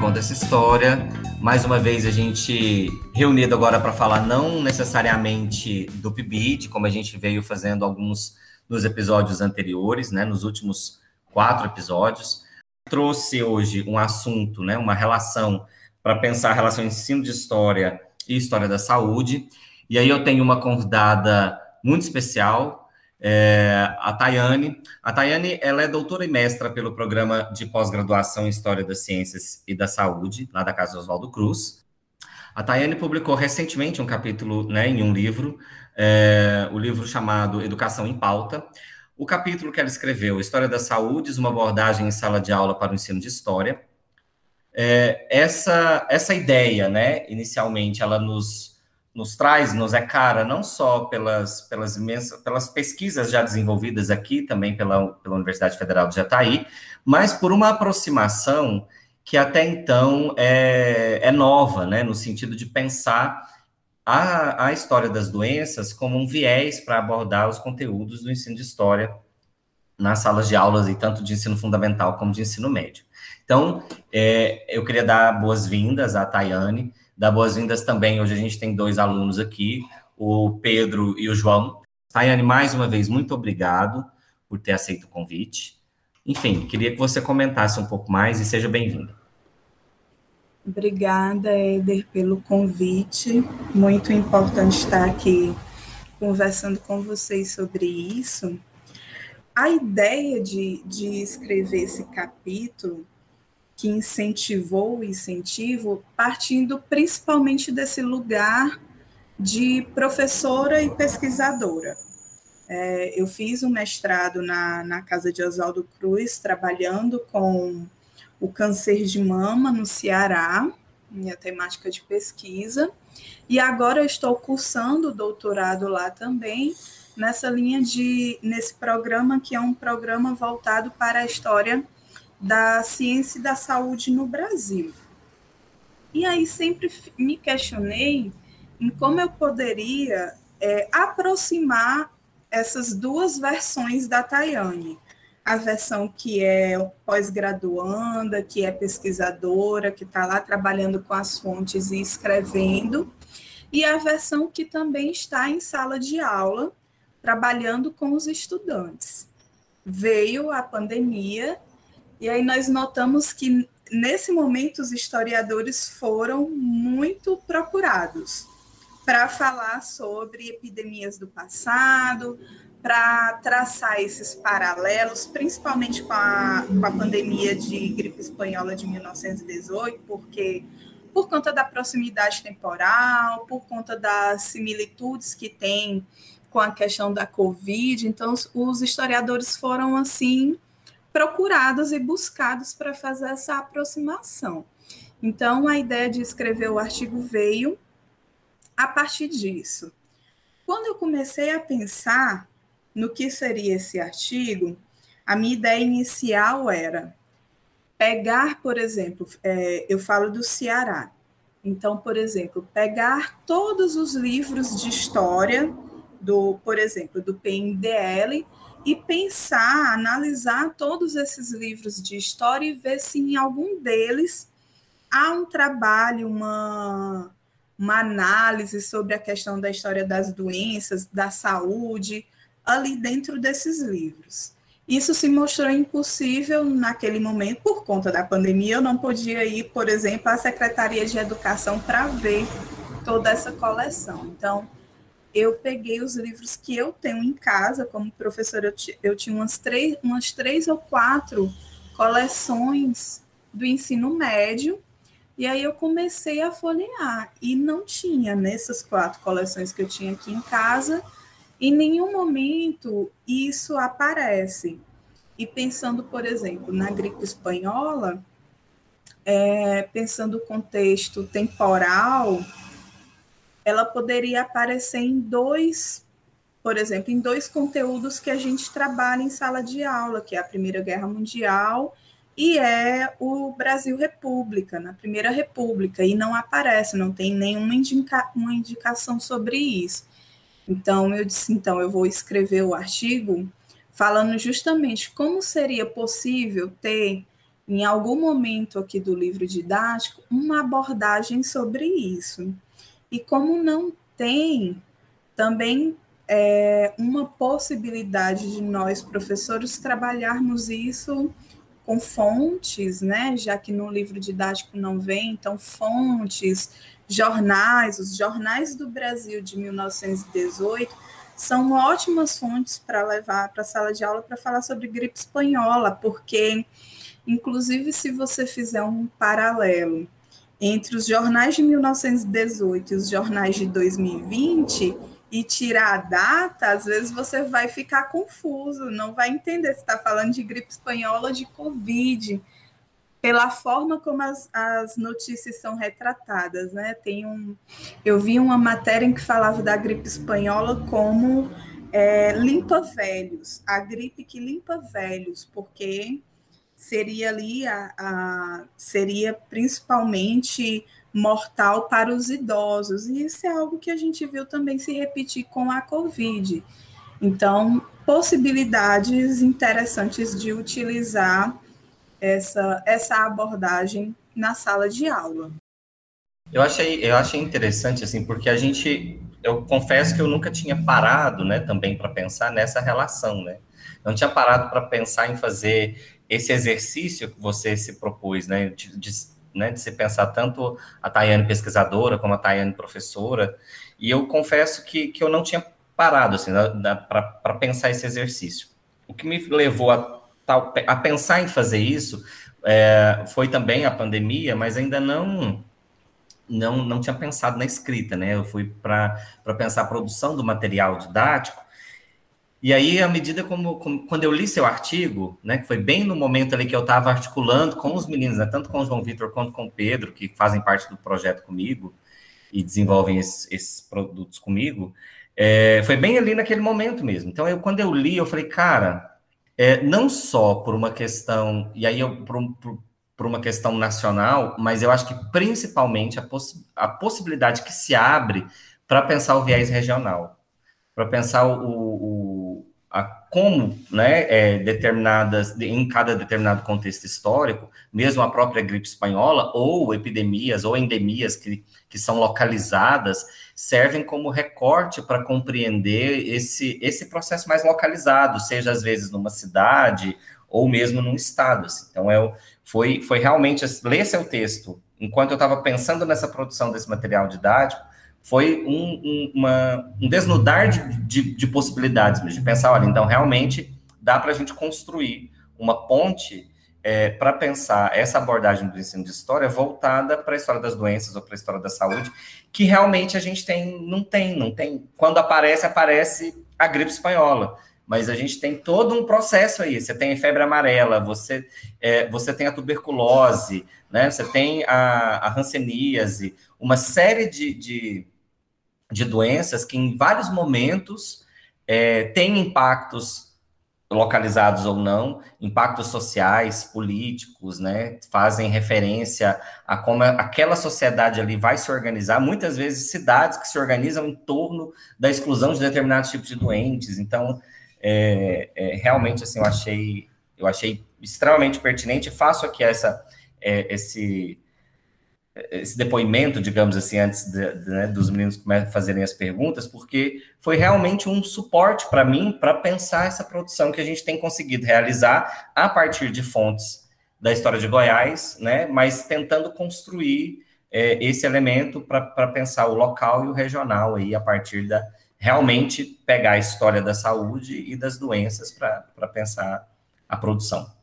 Conta Essa História. Mais uma vez a gente reunido agora para falar não necessariamente do PIBID, como a gente veio fazendo alguns nos episódios anteriores, né, nos últimos quatro episódios. Trouxe hoje um assunto, né, uma relação para pensar a relação ensino de história e história da saúde. E aí eu tenho uma convidada muito especial, é, a Tayane. A Tayane, ela é doutora e mestra pelo programa de pós-graduação em História das Ciências e da Saúde, lá da Casa Oswaldo Cruz. A Tayane publicou recentemente um capítulo né, em um livro, é, o livro chamado Educação em Pauta. O capítulo que ela escreveu, História da Saúde, uma abordagem em sala de aula para o ensino de História. É, essa, essa ideia, né, inicialmente, ela nos nos traz, nos é cara, não só pelas, pelas imensas, pelas pesquisas já desenvolvidas aqui, também pela, pela Universidade Federal de Jataí, mas por uma aproximação que até então é, é nova, né, no sentido de pensar a, a história das doenças como um viés para abordar os conteúdos do ensino de história nas salas de aulas, e tanto de ensino fundamental como de ensino médio. Então, é, eu queria dar boas-vindas à Tayane, dar boas-vindas também. Hoje a gente tem dois alunos aqui, o Pedro e o João. Tayane, mais uma vez, muito obrigado por ter aceito o convite. Enfim, queria que você comentasse um pouco mais e seja bem-vinda. Obrigada, Éder, pelo convite. Muito importante estar aqui conversando com vocês sobre isso. A ideia de, de escrever esse capítulo que incentivou o incentivo, partindo principalmente desse lugar de professora e pesquisadora. É, eu fiz um mestrado na, na casa de Oswaldo Cruz, trabalhando com o câncer de mama no Ceará, minha temática de pesquisa, e agora estou cursando o doutorado lá também, nessa linha de, nesse programa que é um programa voltado para a história da ciência e da saúde no Brasil. E aí sempre me questionei em como eu poderia é, aproximar essas duas versões da Tayane. A versão que é pós-graduanda, que é pesquisadora, que está lá trabalhando com as fontes e escrevendo, e a versão que também está em sala de aula, trabalhando com os estudantes. Veio a pandemia e aí nós notamos que nesse momento os historiadores foram muito procurados para falar sobre epidemias do passado, para traçar esses paralelos, principalmente com a, com a pandemia de gripe espanhola de 1918, porque por conta da proximidade temporal, por conta das similitudes que tem com a questão da Covid, então os historiadores foram assim procurados e buscados para fazer essa aproximação. Então, a ideia de escrever o artigo veio a partir disso. Quando eu comecei a pensar no que seria esse artigo, a minha ideia inicial era pegar, por exemplo, é, eu falo do Ceará. Então, por exemplo, pegar todos os livros de história do, por exemplo, do PNDL e pensar, analisar todos esses livros de história e ver se em algum deles há um trabalho, uma, uma análise sobre a questão da história das doenças, da saúde, ali dentro desses livros. Isso se mostrou impossível naquele momento por conta da pandemia. Eu não podia ir, por exemplo, à Secretaria de Educação para ver toda essa coleção. Então, eu peguei os livros que eu tenho em casa, como professora, eu, eu tinha umas três, umas três ou quatro coleções do ensino médio, e aí eu comecei a folhear, e não tinha nessas quatro coleções que eu tinha aqui em casa, em nenhum momento isso aparece. E pensando, por exemplo, na gripe espanhola, é, pensando o contexto temporal, ela poderia aparecer em dois, por exemplo, em dois conteúdos que a gente trabalha em sala de aula, que é a Primeira Guerra Mundial e é o Brasil República, na Primeira República, e não aparece, não tem nenhuma indica uma indicação sobre isso. Então, eu disse, então, eu vou escrever o artigo falando justamente como seria possível ter em algum momento aqui do livro didático, uma abordagem sobre isso. E como não tem, também é uma possibilidade de nós, professores, trabalharmos isso com fontes, né? Já que no livro didático não vem, então fontes, jornais, os jornais do Brasil de 1918 são ótimas fontes para levar para a sala de aula para falar sobre gripe espanhola, porque inclusive se você fizer um paralelo entre os jornais de 1918 e os jornais de 2020, e tirar a data, às vezes você vai ficar confuso, não vai entender se está falando de gripe espanhola ou de Covid, pela forma como as, as notícias são retratadas, né? Tem um, eu vi uma matéria em que falava da gripe espanhola como é, limpa velhos, a gripe que limpa velhos, porque seria ali a, a seria principalmente mortal para os idosos. E isso é algo que a gente viu também se repetir com a Covid. Então, possibilidades interessantes de utilizar essa, essa abordagem na sala de aula. Eu achei, eu achei interessante, assim, porque a gente, eu confesso que eu nunca tinha parado, né, também para pensar nessa relação, né? Não tinha parado para pensar em fazer esse exercício que você se propôs, né, de, de né, de se pensar tanto a Tayane pesquisadora como a Tayane professora, e eu confesso que, que eu não tinha parado assim, para pensar esse exercício. O que me levou a, a pensar em fazer isso é, foi também a pandemia, mas ainda não não, não tinha pensado na escrita, né? Eu fui para pensar a produção do material didático e aí, à medida como, como, quando eu li seu artigo, né, que foi bem no momento ali que eu estava articulando com os meninos, né, tanto com o João Vitor quanto com o Pedro, que fazem parte do projeto comigo e desenvolvem esses, esses produtos comigo, é, foi bem ali naquele momento mesmo. Então, eu, quando eu li, eu falei, cara, é, não só por uma questão, e aí eu, por, por, por uma questão nacional, mas eu acho que principalmente a, a possibilidade que se abre para pensar o viés regional, para pensar o, o a como né, é, determinadas, em cada determinado contexto histórico, mesmo a própria gripe espanhola, ou epidemias, ou endemias que, que são localizadas, servem como recorte para compreender esse, esse processo mais localizado, seja às vezes numa cidade, ou mesmo num estado. Assim. Então, é, foi, foi realmente, ler seu texto, enquanto eu estava pensando nessa produção desse material didático, foi um, um, uma, um desnudar de, de, de, possibilidades, de pensar, olha, então realmente dá para a gente construir uma ponte é, para pensar essa abordagem do ensino de história voltada para a história das doenças ou para a história da saúde, que realmente a gente tem, não tem, não tem. Quando aparece, aparece a gripe espanhola mas a gente tem todo um processo aí. Você tem a febre amarela, você, é, você tem a tuberculose, né? Você tem a, a uma série de, de, de doenças que em vários momentos é, têm impactos localizados ou não, impactos sociais, políticos, né, fazem referência a como aquela sociedade ali vai se organizar, muitas vezes cidades que se organizam em torno da exclusão de determinados tipos de doentes, então, é, é, realmente, assim, eu achei, eu achei extremamente pertinente, faço aqui essa, é, esse, esse depoimento, digamos assim, antes de, de, né, dos meninos fazerem as perguntas, porque foi realmente um suporte para mim para pensar essa produção que a gente tem conseguido realizar a partir de fontes da história de Goiás, né, mas tentando construir é, esse elemento para pensar o local e o regional aí a partir da realmente pegar a história da saúde e das doenças para pensar a produção.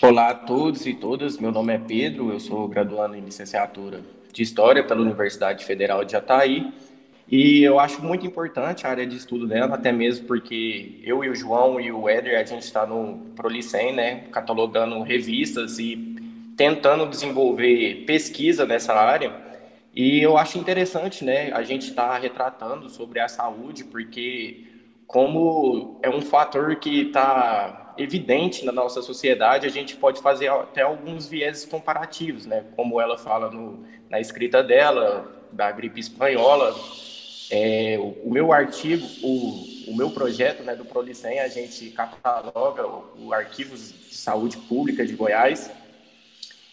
Olá a todos e todas, meu nome é Pedro, eu sou graduando em licenciatura de História pela Universidade Federal de Jataí e eu acho muito importante a área de estudo dela, até mesmo porque eu e o João e o Éder, a gente está no Prolicem, né, catalogando revistas e tentando desenvolver pesquisa nessa área e eu acho interessante, né, a gente estar tá retratando sobre a saúde, porque como é um fator que está evidente na nossa sociedade, a gente pode fazer até alguns vieses comparativos, né? Como ela fala no, na escrita dela, da gripe espanhola. É, o, o, meu artigo, o, o meu projeto né, do Prolicem, a gente cataloga o, o de Saúde Pública de Goiás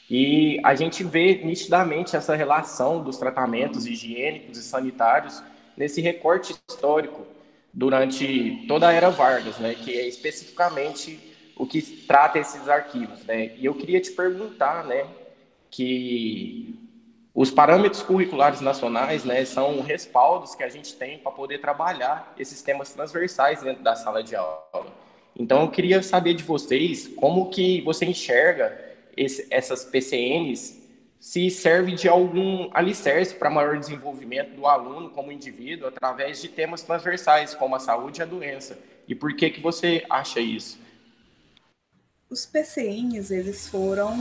E a gente vê nitidamente essa relação dos tratamentos higiênicos e sanitários nesse recorte histórico durante toda a era Vargas, né, que é especificamente o que trata esses arquivos, né? E eu queria te perguntar, né, que os parâmetros curriculares nacionais, né, são respaldos que a gente tem para poder trabalhar esses temas transversais dentro da sala de aula. Então, eu queria saber de vocês como que você enxerga esse, essas PCNs se serve de algum alicerce para maior desenvolvimento do aluno como indivíduo através de temas transversais como a saúde e a doença. E por que que você acha isso? Os PCNs, eles foram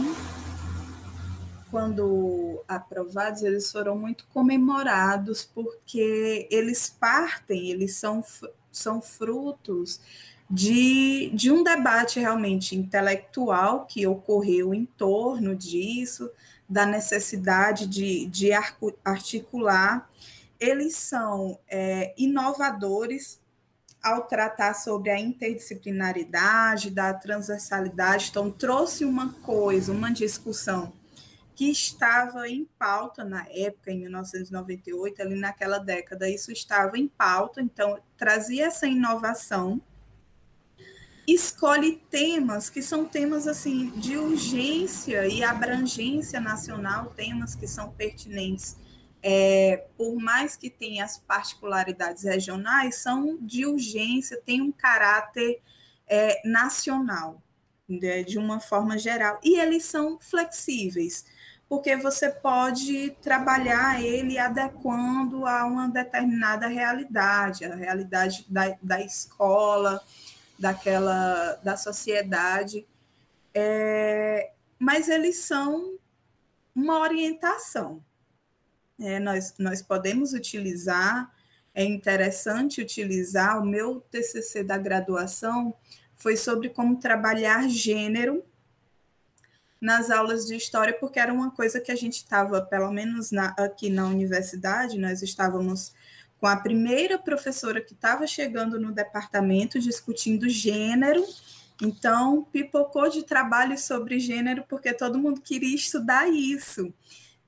quando aprovados, eles foram muito comemorados porque eles partem, eles são, são frutos de, de um debate realmente intelectual que ocorreu em torno disso, da necessidade de, de articular. Eles são é, inovadores ao tratar sobre a interdisciplinaridade, da transversalidade, então trouxe uma coisa, uma discussão que estava em pauta na época, em 1998, ali naquela década, isso estava em pauta, então trazia essa inovação escolhe temas que são temas assim de urgência e abrangência nacional, temas que são pertinentes, é, por mais que tenham as particularidades regionais, são de urgência, têm um caráter é, nacional, né, de uma forma geral, e eles são flexíveis, porque você pode trabalhar ele adequando a uma determinada realidade, a realidade da, da escola, daquela da sociedade, é, mas eles são uma orientação. É, nós, nós podemos utilizar, é interessante utilizar, o meu TCC da graduação foi sobre como trabalhar gênero nas aulas de história, porque era uma coisa que a gente estava, pelo menos na, aqui na universidade, nós estávamos com a primeira professora que estava chegando no departamento discutindo gênero. Então, pipocou de trabalho sobre gênero, porque todo mundo queria estudar isso.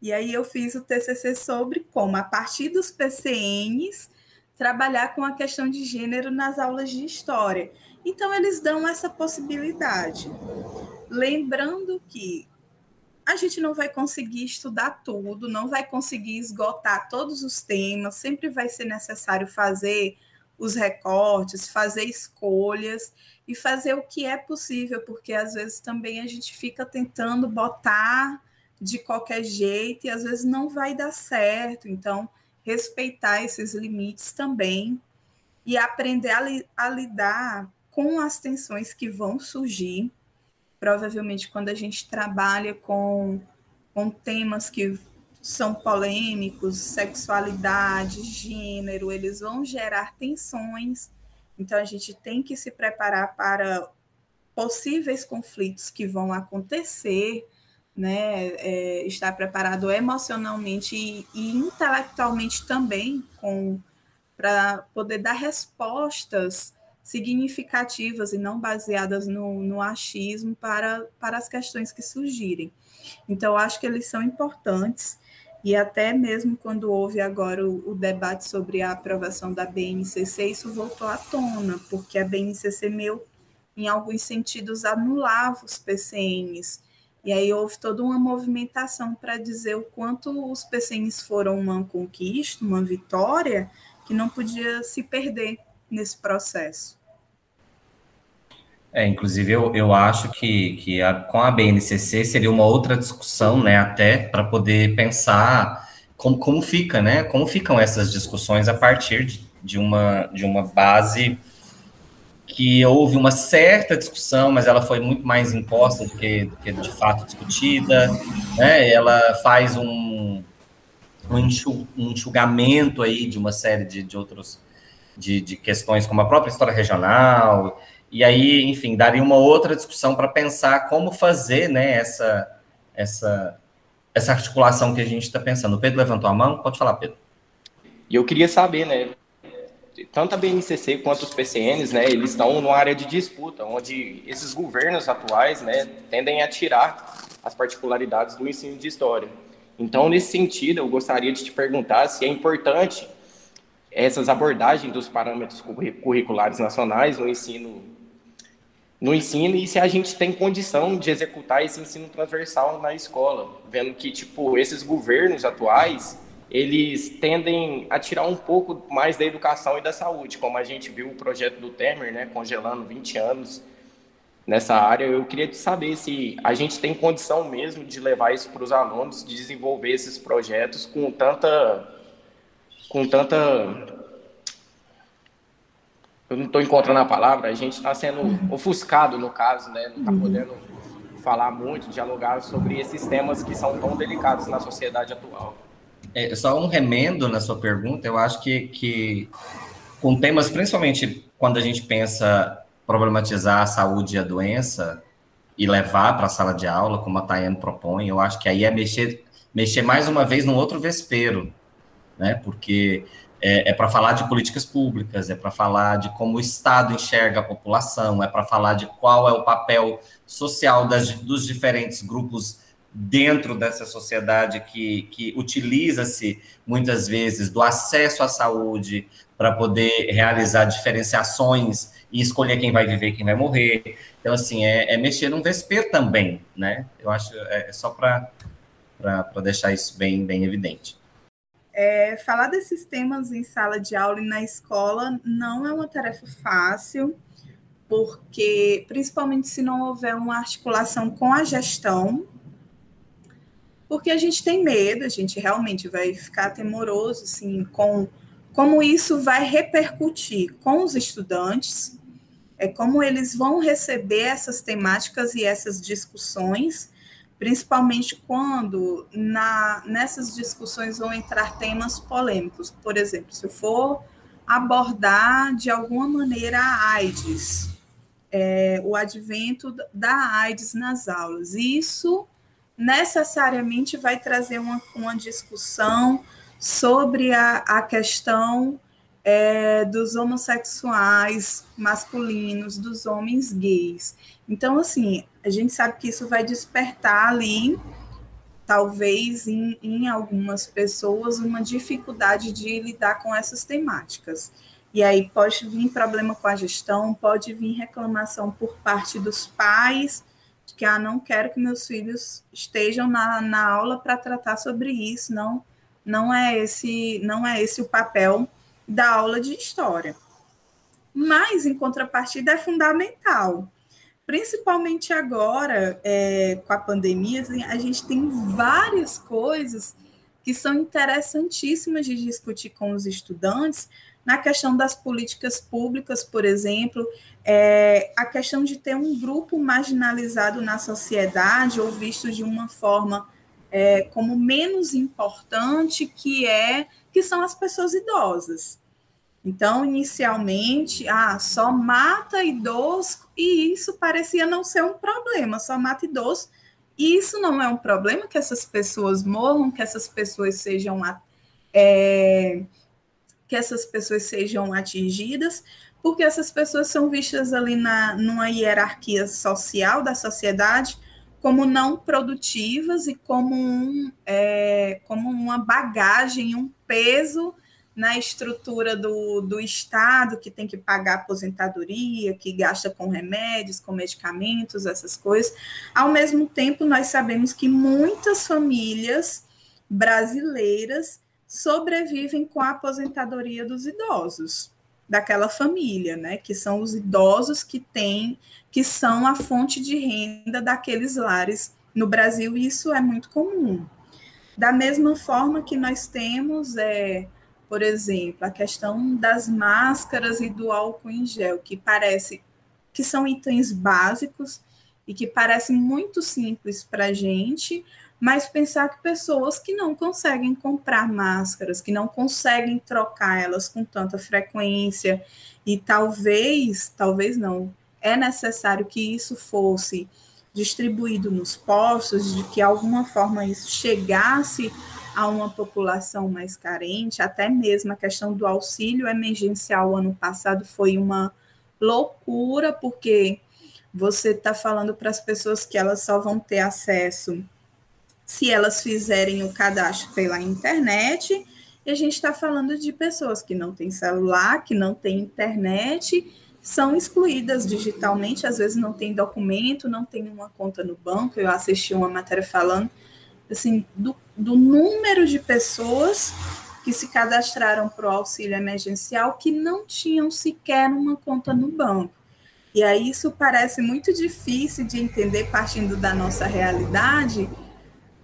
E aí eu fiz o TCC sobre como, a partir dos PCNs, trabalhar com a questão de gênero nas aulas de história. Então, eles dão essa possibilidade. Lembrando que a gente não vai conseguir estudar tudo, não vai conseguir esgotar todos os temas, sempre vai ser necessário fazer os recortes, fazer escolhas e fazer o que é possível, porque às vezes também a gente fica tentando botar de qualquer jeito e às vezes não vai dar certo. Então, respeitar esses limites também e aprender a, li a lidar com as tensões que vão surgir provavelmente quando a gente trabalha com, com temas que são polêmicos, sexualidade, gênero, eles vão gerar tensões. Então a gente tem que se preparar para possíveis conflitos que vão acontecer, né? É, estar preparado emocionalmente e, e intelectualmente também com para poder dar respostas significativas e não baseadas no, no achismo para, para as questões que surgirem. Então, acho que eles são importantes, e até mesmo quando houve agora o, o, debate sobre a aprovação da BNCC, isso voltou à tona, porque a BNCC, meu, em alguns sentidos, anulava os PCNs. E aí houve toda uma movimentação para dizer o quanto os PCNs foram uma conquista, uma vitória, que não podia se perder nesse processo. É, inclusive, eu, eu acho que, que a, com a BNCC seria uma outra discussão, né, até para poder pensar como, como fica, né, como ficam essas discussões a partir de, de, uma, de uma base que houve uma certa discussão, mas ela foi muito mais imposta do que, do que de fato discutida, né, ela faz um, um enxugamento aí de uma série de, de outros, de, de questões como a própria história regional, e aí, enfim, daria uma outra discussão para pensar como fazer né, essa, essa, essa articulação que a gente está pensando. O Pedro levantou a mão? Pode falar, Pedro. E eu queria saber, né? Tanto a BNCC quanto os PCNs, né, eles estão numa área de disputa, onde esses governos atuais, né, tendem a tirar as particularidades do ensino de história. Então, nesse sentido, eu gostaria de te perguntar se é importante essas abordagens dos parâmetros curriculares nacionais no ensino no ensino e se a gente tem condição de executar esse ensino transversal na escola, vendo que tipo esses governos atuais eles tendem a tirar um pouco mais da educação e da saúde, como a gente viu o projeto do Temer, né, congelando 20 anos nessa área. Eu queria saber se a gente tem condição mesmo de levar isso para os alunos, de desenvolver esses projetos com tanta com tanta eu não estou encontrando a palavra, a gente está sendo uhum. ofuscado no caso, né? Não está uhum. podendo falar muito, dialogar sobre esses temas que são tão delicados na sociedade atual. É, só um remendo na sua pergunta, eu acho que, que com temas, principalmente quando a gente pensa problematizar a saúde e a doença e levar para a sala de aula, como a Tayane propõe, eu acho que aí é mexer, mexer mais uma vez num outro vespeiro, né? Porque é, é para falar de políticas públicas, é para falar de como o Estado enxerga a população, é para falar de qual é o papel social das, dos diferentes grupos dentro dessa sociedade que, que utiliza-se muitas vezes do acesso à saúde para poder realizar diferenciações e escolher quem vai viver e quem vai morrer. Então, assim, é, é mexer num vesper também, né? Eu acho, é, é só para deixar isso bem, bem evidente. É, falar desses temas em sala de aula e na escola não é uma tarefa fácil, porque, principalmente se não houver uma articulação com a gestão, porque a gente tem medo, a gente realmente vai ficar temoroso assim, com como isso vai repercutir com os estudantes, é como eles vão receber essas temáticas e essas discussões, principalmente quando na, nessas discussões vão entrar temas polêmicos. Por exemplo, se eu for abordar de alguma maneira a AIDS, é, o advento da AIDS nas aulas. Isso necessariamente vai trazer uma, uma discussão sobre a, a questão é, dos homossexuais masculinos, dos homens gays. Então, assim, a gente sabe que isso vai despertar ali, talvez em, em algumas pessoas, uma dificuldade de lidar com essas temáticas. E aí pode vir problema com a gestão, pode vir reclamação por parte dos pais que ah, não quero que meus filhos estejam na, na aula para tratar sobre isso, não não é esse não é esse o papel da aula de história. Mas, em contrapartida, é fundamental. Principalmente agora, é, com a pandemia, assim, a gente tem várias coisas que são interessantíssimas de discutir com os estudantes, na questão das políticas públicas, por exemplo, é, a questão de ter um grupo marginalizado na sociedade ou visto de uma forma é, como menos importante, que é que são as pessoas idosas. Então, inicialmente, ah, só mata idoso, e isso parecia não ser um problema, só mata idoso. E isso não é um problema que essas pessoas morram, que essas pessoas sejam é, que essas pessoas sejam atingidas, porque essas pessoas são vistas ali na, numa hierarquia social da sociedade como não produtivas e como, um, é, como uma bagagem, um peso na estrutura do, do Estado, que tem que pagar aposentadoria, que gasta com remédios, com medicamentos, essas coisas. Ao mesmo tempo, nós sabemos que muitas famílias brasileiras sobrevivem com a aposentadoria dos idosos daquela família, né? Que são os idosos que têm, que são a fonte de renda daqueles lares no Brasil, e isso é muito comum. Da mesma forma que nós temos, é, por exemplo, a questão das máscaras e do álcool em gel, que parece que são itens básicos e que parecem muito simples para a gente, mas pensar que pessoas que não conseguem comprar máscaras, que não conseguem trocar elas com tanta frequência, e talvez, talvez não, é necessário que isso fosse distribuído nos postos, de que alguma forma isso chegasse a uma população mais carente, até mesmo a questão do auxílio emergencial ano passado foi uma loucura, porque você está falando para as pessoas que elas só vão ter acesso se elas fizerem o cadastro pela internet, e a gente está falando de pessoas que não têm celular, que não têm internet, são excluídas digitalmente, às vezes não tem documento, não tem uma conta no banco. Eu assisti uma matéria falando assim do, do número de pessoas que se cadastraram para o auxílio emergencial que não tinham sequer uma conta no banco. E aí isso parece muito difícil de entender partindo da nossa realidade,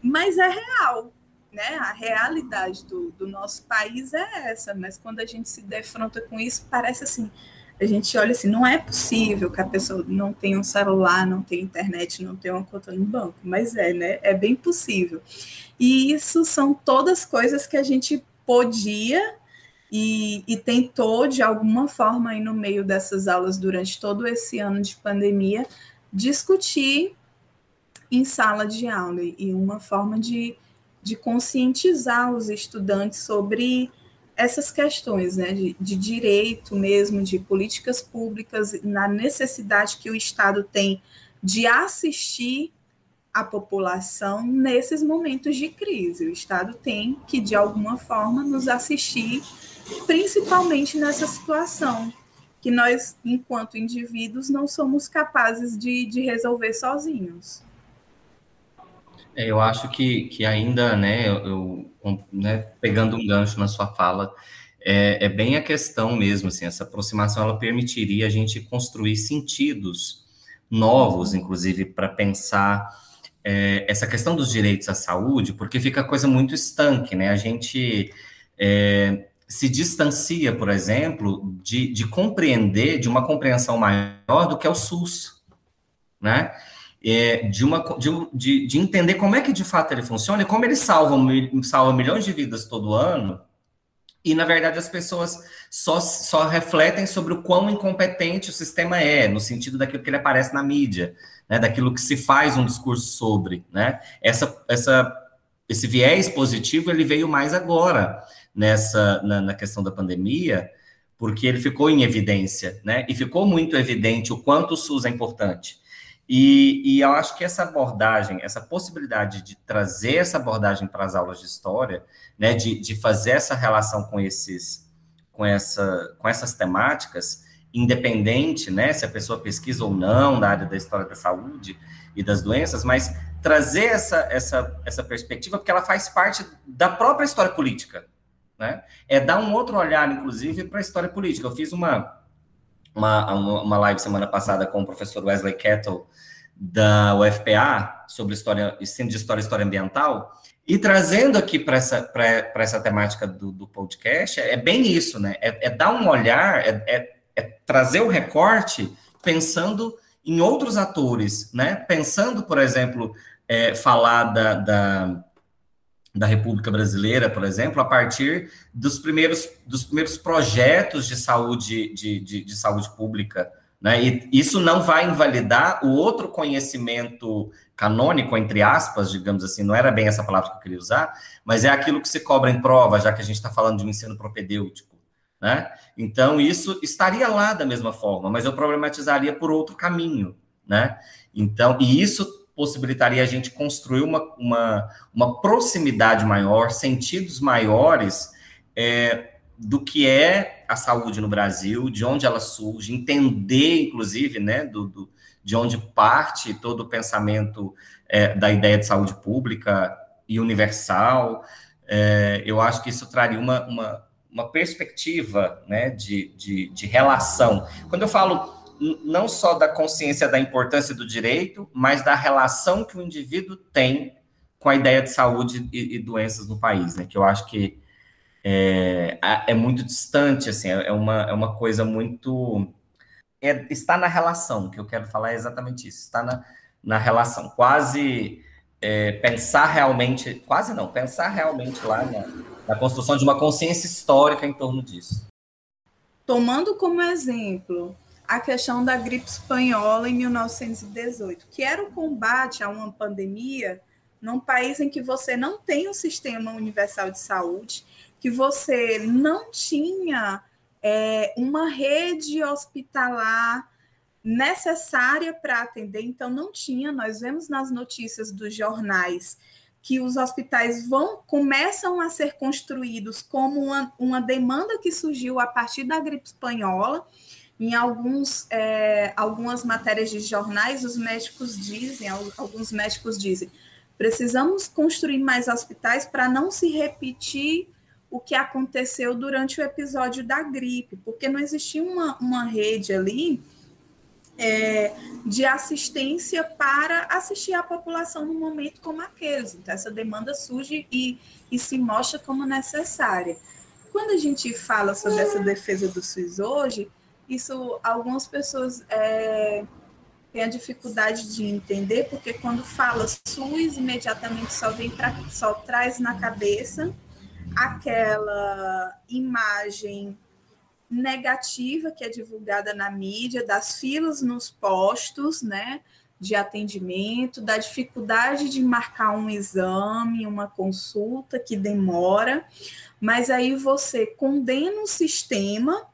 mas é real, né? A realidade do, do nosso país é essa, mas quando a gente se defronta com isso, parece assim, a gente olha assim, não é possível que a pessoa não tenha um celular, não tenha internet, não tenha uma conta no banco, mas é, né? É bem possível. E isso são todas coisas que a gente podia e, e, tentou, de alguma forma, aí no meio dessas aulas, durante todo esse ano de pandemia, discutir em sala de aula e uma forma de, de conscientizar os estudantes sobre essas questões né, de, de direito mesmo, de políticas públicas, na necessidade que o Estado tem de assistir a população nesses momentos de crise. O Estado tem que, de alguma forma, nos assistir principalmente nessa situação que nós, enquanto indivíduos, não somos capazes de, de resolver sozinhos. É, eu acho que, que ainda, né, eu, né, pegando um gancho na sua fala, é, é, bem a questão mesmo, assim, essa aproximação, ela permitiria a gente construir sentidos novos, inclusive, para pensar é, essa questão dos direitos à saúde, porque fica coisa muito estanque, né, a gente é, se distancia, por exemplo, de, de compreender, de uma compreensão maior do que é o SUS, né? É, de, uma, de, de, entender como é que de fato ele funciona e como ele salva, salva milhões de vidas todo ano, e na verdade as pessoas só, só refletem sobre o quão incompetente o sistema é, no sentido daquilo que ele aparece na mídia, né, daquilo que se faz um discurso sobre. Né? Essa, essa, esse viés positivo ele veio mais agora, nessa na, na, questão da pandemia, porque ele ficou em evidência, né? E ficou muito evidente o quanto o SUS é importante. E, e eu acho que essa abordagem, essa possibilidade de trazer essa abordagem para as aulas de história, né, de, de fazer essa relação com esses, com essa, com essas temáticas, independente, né, se a pessoa pesquisa ou não na área da história da saúde e das doenças, mas trazer essa, essa, essa perspectiva, porque ela faz parte da própria história política, né? É dar um outro olhar, inclusive, para a história política. Eu fiz uma, uma, uma live semana passada com o professor Wesley Kettle, da UFPA, sobre história, ensino de história e história ambiental, e trazendo aqui para essa, essa temática do, do, podcast, é bem isso, né? É, é dar um olhar, é, é, é trazer o recorte pensando em outros atores, né? Pensando, por exemplo, é, falar da, da da República Brasileira, por exemplo, a partir dos primeiros, dos primeiros projetos de saúde, de, de, de saúde pública. Né? E isso não vai invalidar o outro conhecimento canônico, entre aspas, digamos assim, não era bem essa palavra que eu queria usar, mas é aquilo que se cobra em prova, já que a gente está falando de um ensino propedêutico. Né? Então, isso estaria lá da mesma forma, mas eu problematizaria por outro caminho. Né? Então, e isso possibilitaria a gente construir uma, uma, uma proximidade maior, sentidos maiores é, do que é a saúde no Brasil, de onde ela surge, entender, inclusive, né, do, do de onde parte todo o pensamento é, da ideia de saúde pública e universal. É, eu acho que isso traria uma, uma, uma perspectiva né, de, de, de relação. Quando eu falo não só da consciência da importância do direito, mas da relação que o indivíduo tem com a ideia de saúde e, e doenças no país, né? Que eu acho que é, é muito distante, assim, é uma, é uma coisa muito... É, está na relação, que eu quero falar é exatamente isso, está na, na relação, quase é, pensar realmente, quase não, pensar realmente lá na, na construção de uma consciência histórica em torno disso. Tomando como exemplo a questão da gripe espanhola em 1918, que era o combate a uma pandemia num país em que você não tem um sistema universal de saúde, que você não tinha é, uma rede hospitalar necessária para atender, então não tinha. Nós vemos nas notícias dos jornais que os hospitais vão começam a ser construídos como uma, uma demanda que surgiu a partir da gripe espanhola. Em alguns, é, algumas matérias de jornais, os médicos dizem, alguns médicos dizem, precisamos construir mais hospitais para não se repetir o que aconteceu durante o episódio da gripe, porque não existia uma, uma rede ali é, de assistência para assistir a população num momento como aqueles. Então, essa demanda surge e, e se mostra como necessária. Quando a gente fala sobre essa defesa do SUS hoje, isso algumas pessoas é, têm a dificuldade de entender, porque quando fala SUS, imediatamente só vem para só traz na cabeça aquela imagem negativa que é divulgada na mídia, das filas nos postos, né, de atendimento, da dificuldade de marcar um exame, uma consulta que demora, mas aí você condena o sistema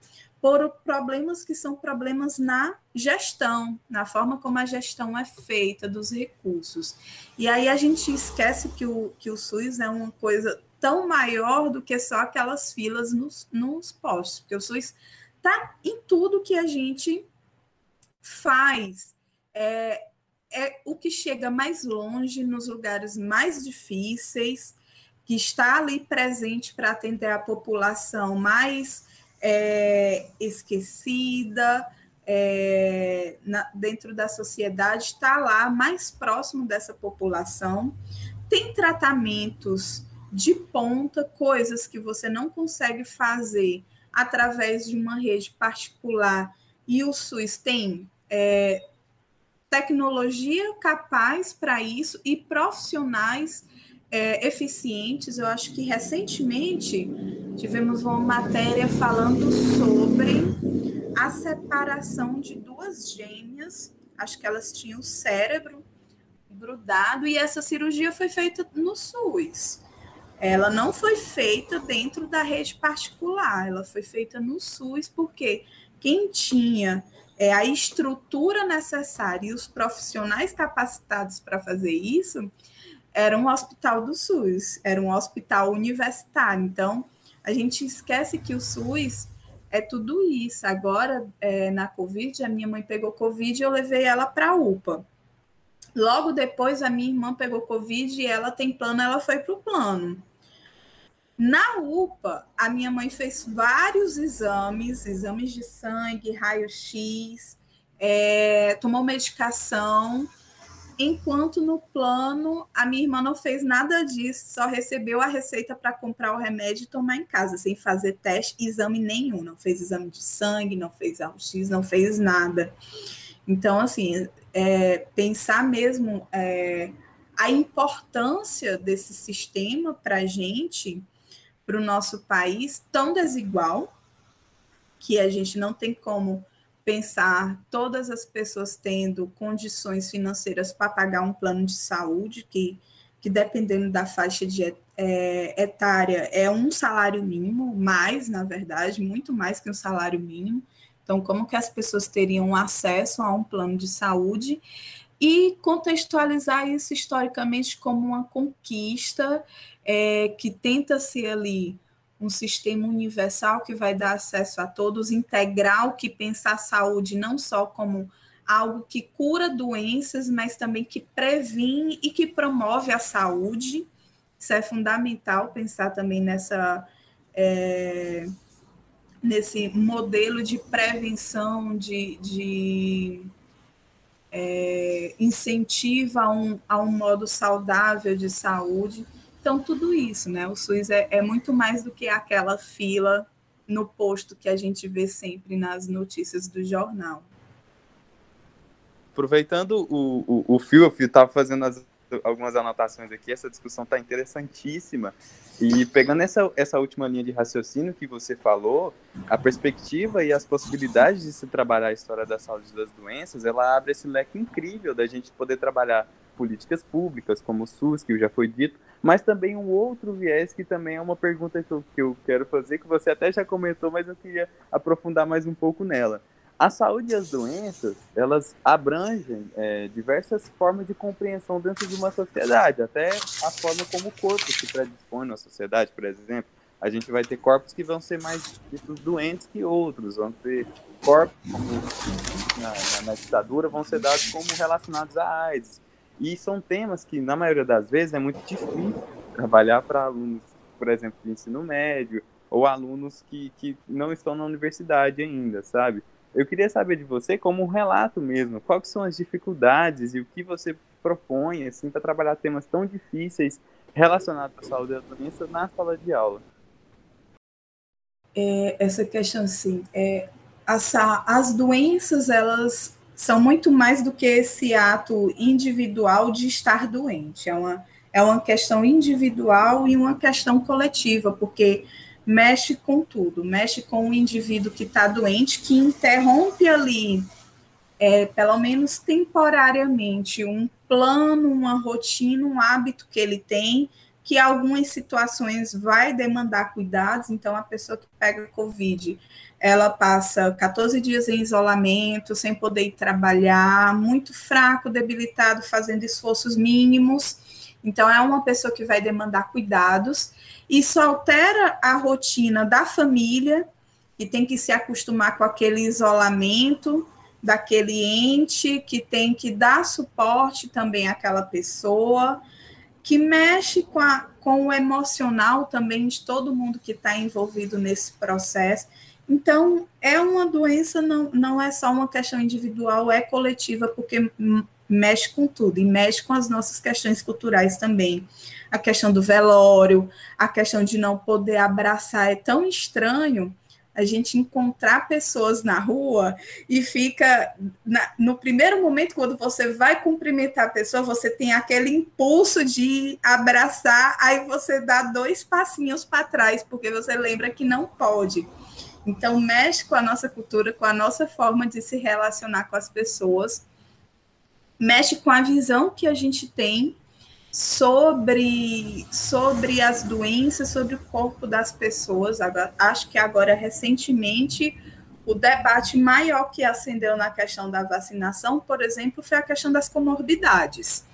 por problemas que são problemas na gestão, na forma como a gestão é feita dos recursos. E aí a gente esquece que o, que o SUS é uma coisa tão maior do que só aquelas filas nos, nos postos, porque o SUS está em tudo que a gente faz. É, é o que chega mais longe, nos lugares mais difíceis, que está ali presente para atender a população mais é, esquecida é, na, dentro da sociedade, está lá mais próximo dessa população, tem tratamentos de ponta, coisas que você não consegue fazer através de uma rede particular, e o SUS tem é, tecnologia capaz para isso e profissionais é, eficientes. Eu acho que recentemente tivemos uma matéria falando sobre a separação de duas gêmeas, acho que elas tinham o cérebro grudado, e essa cirurgia foi feita no SUS. Ela não foi feita dentro da rede particular, ela foi feita no SUS, porque quem tinha é, a estrutura necessária e os profissionais capacitados para fazer isso era um hospital do SUS, era um hospital universitário. Então, a gente esquece que o SUS é tudo isso. Agora, é, na Covid, a minha mãe pegou Covid e eu levei ela para a UPA. Logo depois, a minha irmã pegou Covid e ela tem plano, ela foi para o plano. Na UPA, a minha mãe fez vários exames, exames de sangue, raio-x, é, tomou medicação, enquanto no plano a minha irmã não fez nada disso, só recebeu a receita para comprar o remédio e tomar em casa, sem fazer teste, exame nenhum, não fez exame de sangue, não fez raio-x, não fez nada. Então, assim, é, pensar mesmo é, a importância desse sistema para a gente para o nosso país tão desigual que a gente não tem como pensar todas as pessoas tendo condições financeiras para pagar um plano de saúde que, que dependendo da faixa de é, etária é um salário mínimo, mais na verdade, muito mais que um salário mínimo. Então, como que as pessoas teriam acesso a um plano de saúde e contextualizar isso historicamente como uma conquista é, que tenta ser ali um sistema universal que vai dar acesso a todos, integral, que pensa a saúde não só como algo que cura doenças, mas também que previne e que promove a saúde. Isso é fundamental pensar também nessa é, nesse modelo de prevenção, de, de é, incentiva a um, a um modo saudável de saúde. Então, tudo isso, né? O SUS é, é muito mais do que aquela fila no posto que a gente vê sempre nas notícias do jornal. Aproveitando o, o, o fio, fio estava fazendo as, algumas anotações aqui, essa discussão está interessantíssima. E pegando essa, essa última linha de raciocínio que você falou, a perspectiva e as possibilidades de se trabalhar a história da saúde das doenças, ela abre esse leque incrível da gente poder trabalhar políticas públicas, como o SUS, que já foi dito, mas também um outro viés que também é uma pergunta que eu, que eu quero fazer, que você até já comentou, mas eu queria aprofundar mais um pouco nela. A saúde e as doenças, elas abrangem é, diversas formas de compreensão dentro de uma sociedade, até a forma como o corpo se predispõe na sociedade, por exemplo. A gente vai ter corpos que vão ser mais ditos doentes que outros, vão ter corpos, na, na, na ditadura, vão ser dados como relacionados à AIDS. E são temas que, na maioria das vezes, é muito difícil trabalhar para alunos, por exemplo, de ensino médio, ou alunos que, que não estão na universidade ainda, sabe? Eu queria saber de você, como um relato mesmo, quais são as dificuldades e o que você propõe assim para trabalhar temas tão difíceis relacionados à saúde da doença na sala de aula. É, essa questão, sim, é, as, as doenças elas são muito mais do que esse ato individual de estar doente. É uma, é uma questão individual e uma questão coletiva, porque mexe com tudo, mexe com o indivíduo que está doente, que interrompe ali, é, pelo menos temporariamente, um plano, uma rotina, um hábito que ele tem, que algumas situações vai demandar cuidados, então a pessoa que pega Covid, ela passa 14 dias em isolamento, sem poder ir trabalhar, muito fraco, debilitado, fazendo esforços mínimos, então é uma pessoa que vai demandar cuidados, isso altera a rotina da família, que tem que se acostumar com aquele isolamento daquele ente, que tem que dar suporte também àquela pessoa, que mexe com, a, com o emocional também de todo mundo que está envolvido nesse processo. Então, é uma doença, não, não é só uma questão individual, é coletiva, porque mexe com tudo e mexe com as nossas questões culturais também a questão do velório, a questão de não poder abraçar. É tão estranho a gente encontrar pessoas na rua e fica na, no primeiro momento quando você vai cumprimentar a pessoa, você tem aquele impulso de abraçar, aí você dá dois passinhos para trás porque você lembra que não pode. Então mexe com a nossa cultura, com a nossa forma de se relacionar com as pessoas, mexe com a visão que a gente tem sobre, sobre as doenças, sobre o corpo das pessoas. Acho que agora, recentemente, o debate maior que acendeu na questão da vacinação, por exemplo, foi a questão das comorbidades.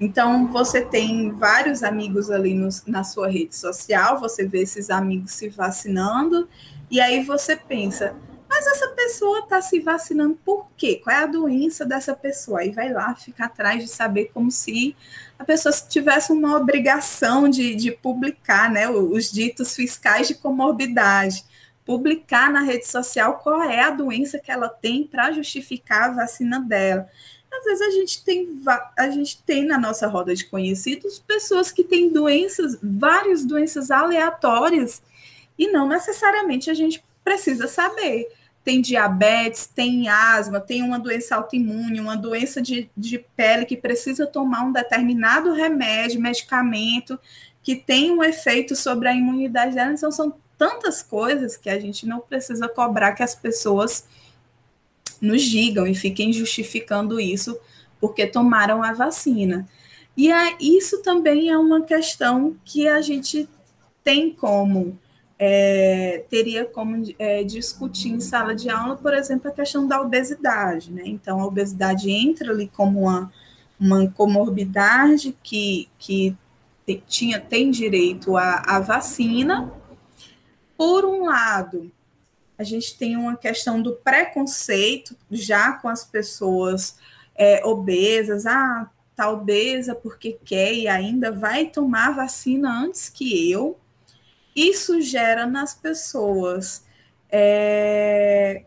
Então, você tem vários amigos ali no, na sua rede social, você vê esses amigos se vacinando, e aí você pensa, mas essa pessoa está se vacinando por quê? Qual é a doença dessa pessoa? Aí vai lá, fica atrás de saber como se a pessoa tivesse uma obrigação de, de publicar né, os ditos fiscais de comorbidade, publicar na rede social qual é a doença que ela tem para justificar a vacina dela. Às vezes a gente tem a gente tem na nossa roda de conhecidos pessoas que têm doenças, várias doenças aleatórias, e não necessariamente a gente precisa saber tem diabetes, tem asma, tem uma doença autoimune, uma doença de, de pele que precisa tomar um determinado remédio, medicamento, que tem um efeito sobre a imunidade dela. Então, são tantas coisas que a gente não precisa cobrar que as pessoas nos digam e fiquem justificando isso porque tomaram a vacina. E é, isso também é uma questão que a gente tem como é, teria como é, discutir em sala de aula, por exemplo, a questão da obesidade. Né? Então, a obesidade entra ali como uma, uma comorbidade que, que tinha, tem direito à, à vacina. Por um lado, a gente tem uma questão do preconceito já com as pessoas é, obesas. Ah, tá obesa porque quer e ainda vai tomar vacina antes que eu. Isso gera nas pessoas é,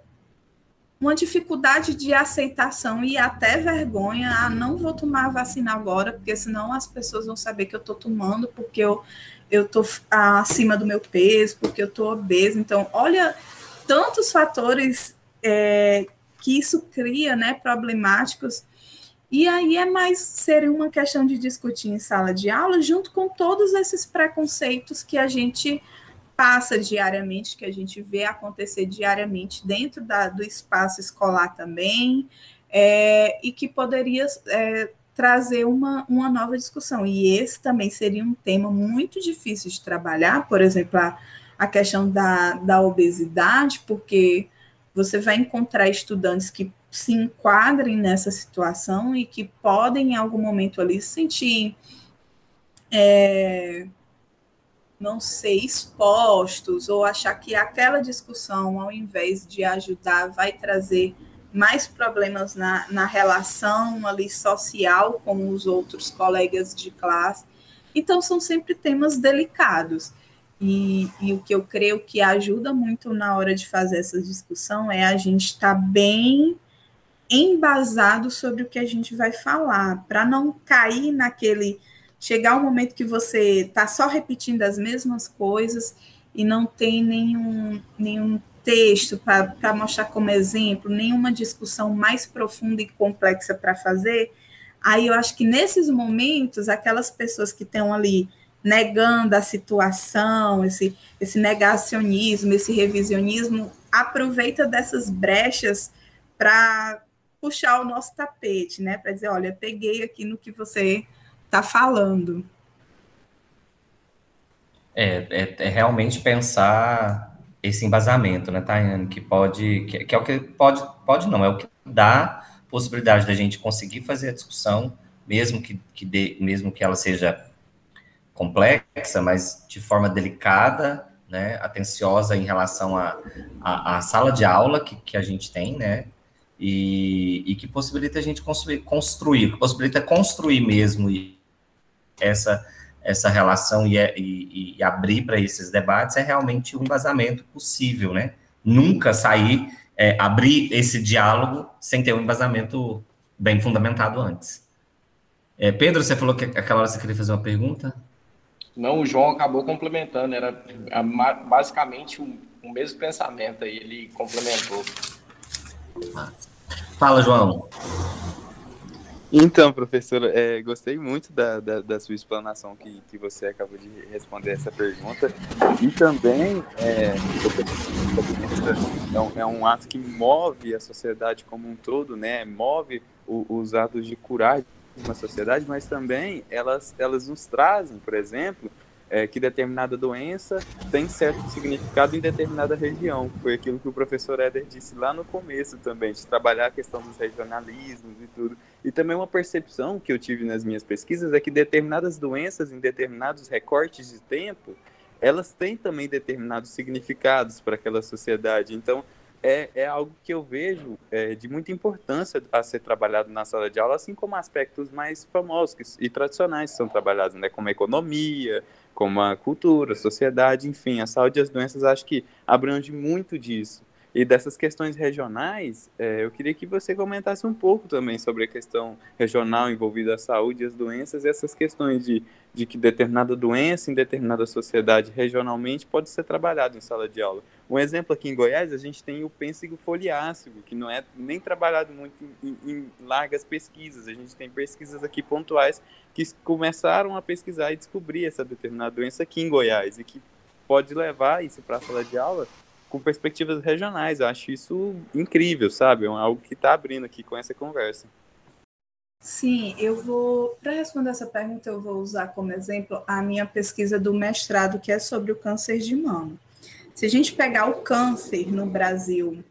uma dificuldade de aceitação e até vergonha. Ah, não vou tomar a vacina agora, porque senão as pessoas vão saber que eu estou tomando, porque eu eu estou acima do meu peso, porque eu estou obeso. Então, olha tantos fatores é, que isso cria, né, problemáticos e aí é mais seria uma questão de discutir em sala de aula, junto com todos esses preconceitos que a gente passa diariamente, que a gente vê acontecer diariamente dentro da, do espaço escolar também, é, e que poderia é, trazer uma, uma nova discussão. E esse também seria um tema muito difícil de trabalhar, por exemplo, a, a questão da, da obesidade, porque você vai encontrar estudantes que se enquadrem nessa situação e que podem, em algum momento ali, se sentir, é, não sei, expostos, ou achar que aquela discussão, ao invés de ajudar, vai trazer mais problemas na, na relação ali social com os outros colegas de classe. Então, são sempre temas delicados. E, e, o que eu creio que ajuda muito na hora de fazer essa discussão é a gente estar tá bem embasado sobre o que a gente vai falar, para não cair naquele. chegar um momento que você está só repetindo as mesmas coisas e não tem nenhum, nenhum texto para mostrar como exemplo, nenhuma discussão mais profunda e complexa para fazer. Aí eu acho que nesses momentos, aquelas pessoas que estão ali negando a situação, esse, esse negacionismo, esse revisionismo, aproveita dessas brechas para puxar o nosso tapete, né? Para dizer, olha, peguei aqui no que você está falando. É, é, é, realmente pensar esse embasamento, né, Tayane, que pode, que, que, é o que pode, pode não, é o que dá possibilidade da gente conseguir fazer a discussão, mesmo que, que dê, mesmo que ela seja complexa, mas de forma delicada, né, atenciosa em relação à sala de aula que, que a gente tem, né, e, e que possibilita a gente construir, construir, que possibilita construir mesmo essa, essa relação e, e, e abrir para esses debates é realmente um embasamento possível, né, nunca sair, é, abrir esse diálogo sem ter um embasamento bem fundamentado antes. É, Pedro, você falou que aquela hora você queria fazer uma pergunta? Não, o João acabou complementando, era basicamente o, o mesmo pensamento aí, ele complementou. Fala, João. Então, professora, é, gostei muito da, da, da, sua explanação que, que você acabou de responder essa pergunta. E também é, é, um, é um ato que move a sociedade como um todo, né? Move o, os atos de curar uma sociedade, mas também elas, elas nos trazem, por exemplo, é, que determinada doença tem certo significado em determinada região. Foi aquilo que o professor Éder disse lá no começo também, de trabalhar a questão dos regionalismos e tudo. E também uma percepção que eu tive nas minhas pesquisas é que determinadas doenças em determinados recortes de tempo, elas têm também determinados significados para aquela sociedade. Então, é, é algo que eu vejo é, de muita importância a ser trabalhado na sala de aula, assim como aspectos mais famosos e tradicionais que são trabalhados, né, como a economia, como a cultura, a sociedade, enfim, a saúde e as doenças acho que abrange muito disso. E dessas questões regionais, é, eu queria que você comentasse um pouco também sobre a questão regional envolvida a saúde e as doenças, e essas questões de, de que determinada doença em determinada sociedade regionalmente pode ser trabalhada em sala de aula. Um exemplo aqui em Goiás, a gente tem o pêssego foliáceo, que não é nem trabalhado muito em, em, largas pesquisas. A gente tem pesquisas aqui pontuais que começaram a pesquisar e descobrir essa determinada doença aqui em Goiás e que pode levar isso para a sala de aula com perspectivas regionais. Eu acho isso incrível, sabe? É algo que está abrindo aqui com essa conversa. Sim, eu vou, para responder essa pergunta, eu vou usar como exemplo a minha pesquisa do mestrado, que é sobre o câncer de mama. Se a gente pegar o câncer no Brasil,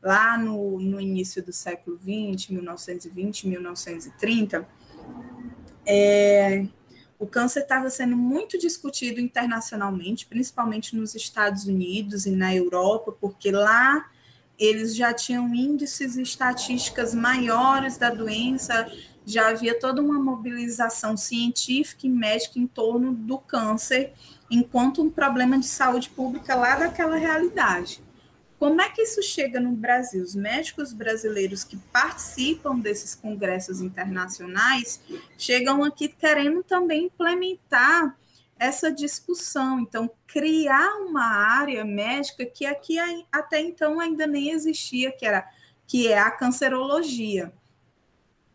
lá no, no início do século XX, 1920, 1930, é, o câncer estava sendo muito discutido internacionalmente, principalmente nos Estados Unidos e na Europa, porque lá eles já tinham índices e estatísticas maiores da doença, já havia toda uma mobilização científica e médica em torno do câncer, enquanto um problema de saúde pública lá daquela realidade. Como é que isso chega no Brasil? Os médicos brasileiros que participam desses congressos internacionais chegam aqui querendo também implementar essa discussão. Então, criar uma área médica que aqui até então ainda nem existia, que era que é a cancerologia.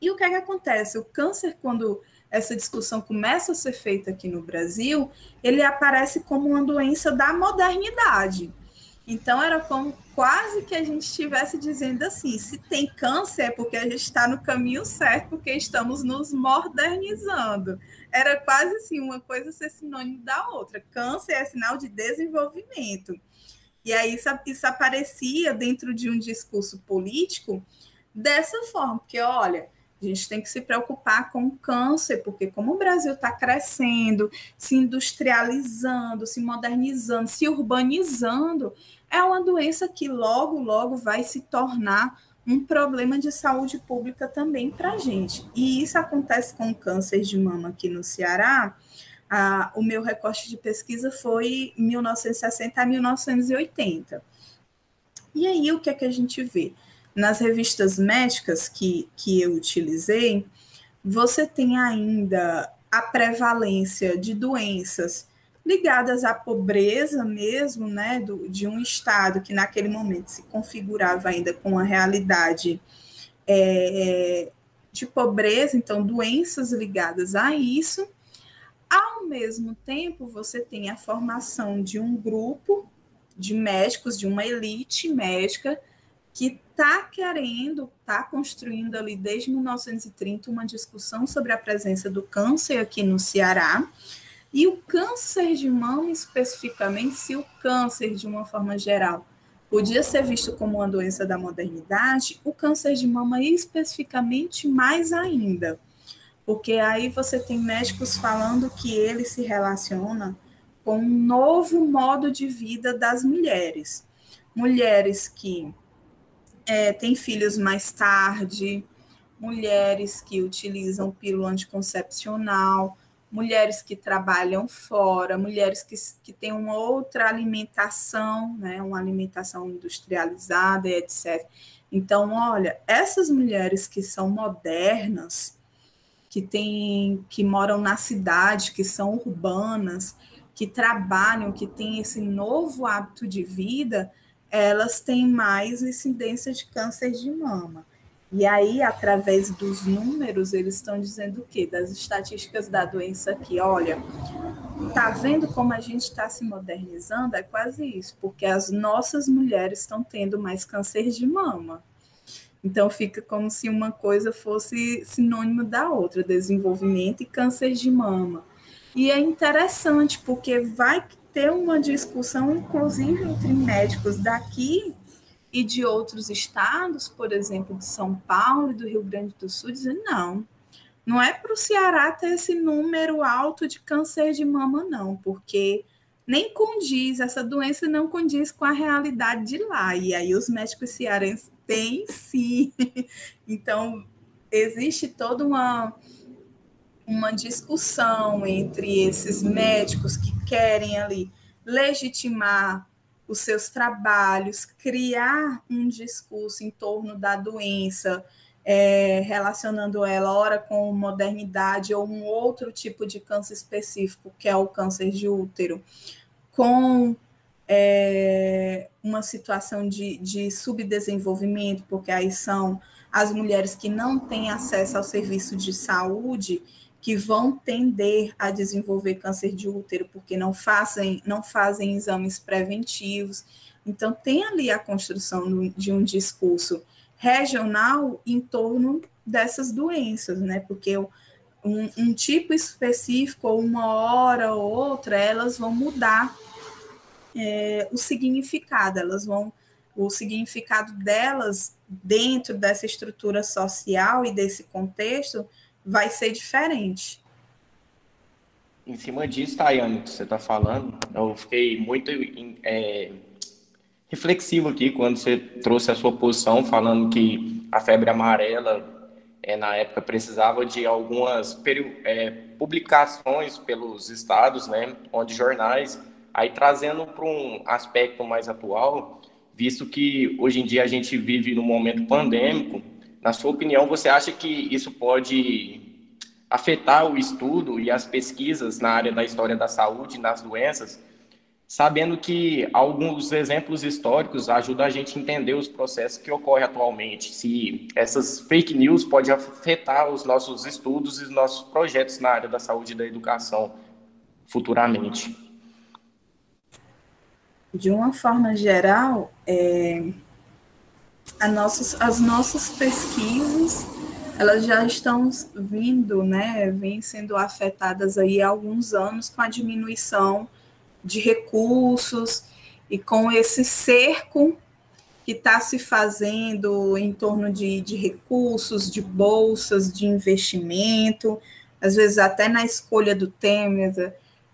E o que é que acontece? O câncer, quando essa discussão começa a ser feita aqui no Brasil, ele aparece como uma doença da modernidade. Então era como quase que a gente estivesse dizendo assim: se tem câncer é porque a gente está no caminho certo, porque estamos nos modernizando. Era quase assim uma coisa ser sinônimo da outra. Câncer é sinal de desenvolvimento. E aí isso, isso aparecia dentro de um discurso político dessa forma, porque olha, a gente tem que se preocupar com o câncer, porque como o Brasil está crescendo, se industrializando, se modernizando, se urbanizando, é uma doença que logo, logo vai se tornar um problema de saúde pública também para a gente. E isso acontece com o câncer de mama aqui no Ceará. Ah, o meu recorte de pesquisa foi 1960 a 1980. E aí, o que é que a gente vê? Nas revistas médicas que, que eu utilizei, você tem ainda a prevalência de doenças ligadas à pobreza mesmo, né, do, de um Estado que naquele momento se configurava ainda com uma realidade é, de pobreza, então doenças ligadas a isso. Ao mesmo tempo, você tem a formação de um grupo de médicos, de uma elite médica, que está querendo, está construindo ali desde 1930 uma discussão sobre a presença do câncer aqui no Ceará. E o câncer de mama, especificamente, se o câncer, de uma forma geral, podia ser visto como uma doença da modernidade, o câncer de mama, especificamente, mais ainda. Porque aí você tem médicos falando que ele se relaciona com um novo modo de vida das mulheres. Mulheres que é, têm filhos mais tarde, mulheres que utilizam pílula anticoncepcional, mulheres que trabalham fora, mulheres que, que têm uma outra alimentação, né, uma alimentação industrializada, etc. Então, olha, essas mulheres que são modernas, que têm, que moram na cidade, que são urbanas, que trabalham, que têm esse novo hábito de vida, elas têm mais incidência de câncer de mama. E aí, através dos números, eles estão dizendo o quê? Das estatísticas da doença aqui, olha, tá vendo como a gente está se modernizando? É quase isso, porque as nossas mulheres estão tendo mais câncer de mama. Então fica como se uma coisa fosse sinônimo da outra, desenvolvimento e câncer de mama. E é interessante, porque vai ter uma discussão, inclusive entre médicos daqui e de outros estados, por exemplo, de São Paulo e do Rio Grande do Sul, dizendo não, não é para o Ceará ter esse número alto de câncer de mama, não, porque nem condiz, essa doença não condiz com a realidade de lá. E aí os médicos cearenses têm sim. Então, existe toda uma uma discussão entre esses médicos que querem ali legitimar os seus trabalhos, criar um discurso em torno da doença, é, relacionando ela, ora com modernidade ou um outro tipo de câncer específico, que é o câncer de útero, com é, uma situação de, de subdesenvolvimento, porque aí são as mulheres que não têm acesso ao serviço de saúde que vão tender a desenvolver câncer de útero porque não fazem, não fazem exames preventivos. Então, tem ali a construção de um discurso regional em torno dessas doenças, né? Porque um, um tipo específico, ou uma hora ou outra, elas vão mudar é, o significado, elas vão o significado delas dentro dessa estrutura social e desse contexto vai ser diferente. Em cima disso, Tayane, que você está falando, eu fiquei muito é, reflexivo aqui quando você trouxe a sua posição, falando que a febre amarela, é, na época, precisava de algumas é, publicações pelos estados, né, onde jornais, aí trazendo para um aspecto mais atual, visto que hoje em dia a gente vive num momento pandêmico, na sua opinião, você acha que isso pode afetar o estudo e as pesquisas na área da história da saúde das doenças, sabendo que alguns exemplos históricos ajudam a gente a entender os processos que ocorrem atualmente, se essas fake news podem afetar os nossos estudos e os nossos projetos na área da saúde e da educação futuramente. De uma forma geral, é, nossas, as nossas pesquisas elas já estão vindo, né, vêm sendo afetadas aí há alguns anos com a diminuição de recursos e com esse cerco que está se fazendo em torno de, de recursos, de bolsas, de investimento, às vezes até na escolha do tema,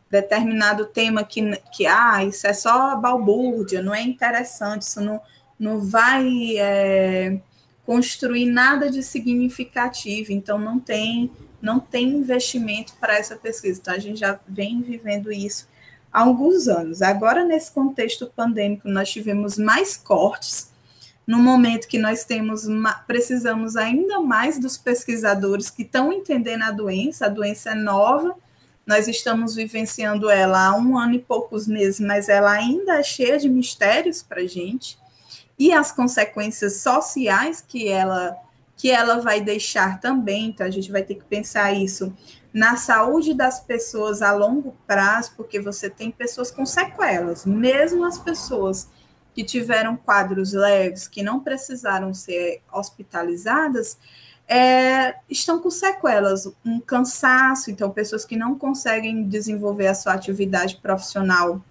determinado tema que, que ah, isso é só balbúrdia, não é interessante, isso não, não vai é, construir nada de significativo, então não tem, não tem investimento para essa pesquisa. Então, a gente já vem vivendo isso há alguns anos. Agora, nesse contexto pandêmico, nós tivemos mais cortes, no momento que nós temos precisamos ainda mais dos pesquisadores que estão entendendo a doença, a doença é nova, nós estamos vivenciando ela há um ano e poucos meses, mas ela ainda é cheia de mistérios para a gente, e as consequências sociais que ela, que ela vai deixar também, então a gente vai ter que pensar isso na saúde das pessoas a longo prazo, porque você tem pessoas com sequelas, mesmo as pessoas que tiveram quadros leves, que não precisaram ser hospitalizadas, é, estão com sequelas, um cansaço, então, pessoas que não conseguem desenvolver a sua atividade profissional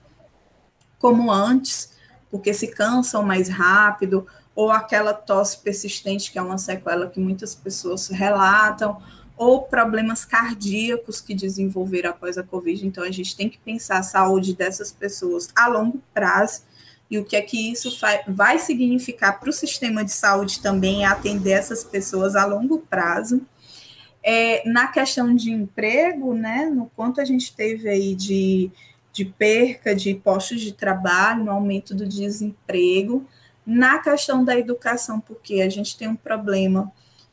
como antes, porque se cansam mais rápido, ou aquela tosse persistente, que é uma sequela que muitas pessoas relatam, ou problemas cardíacos que desenvolveram após a Covid. Então, a gente tem que pensar a saúde dessas pessoas a longo prazo e o que é que isso vai significar para o sistema de saúde também atender essas pessoas a longo prazo. É, na questão de emprego, né, no quanto a gente teve aí de, de perca de postos de trabalho, no aumento do desemprego, na questão da educação, porque a gente tem um problema,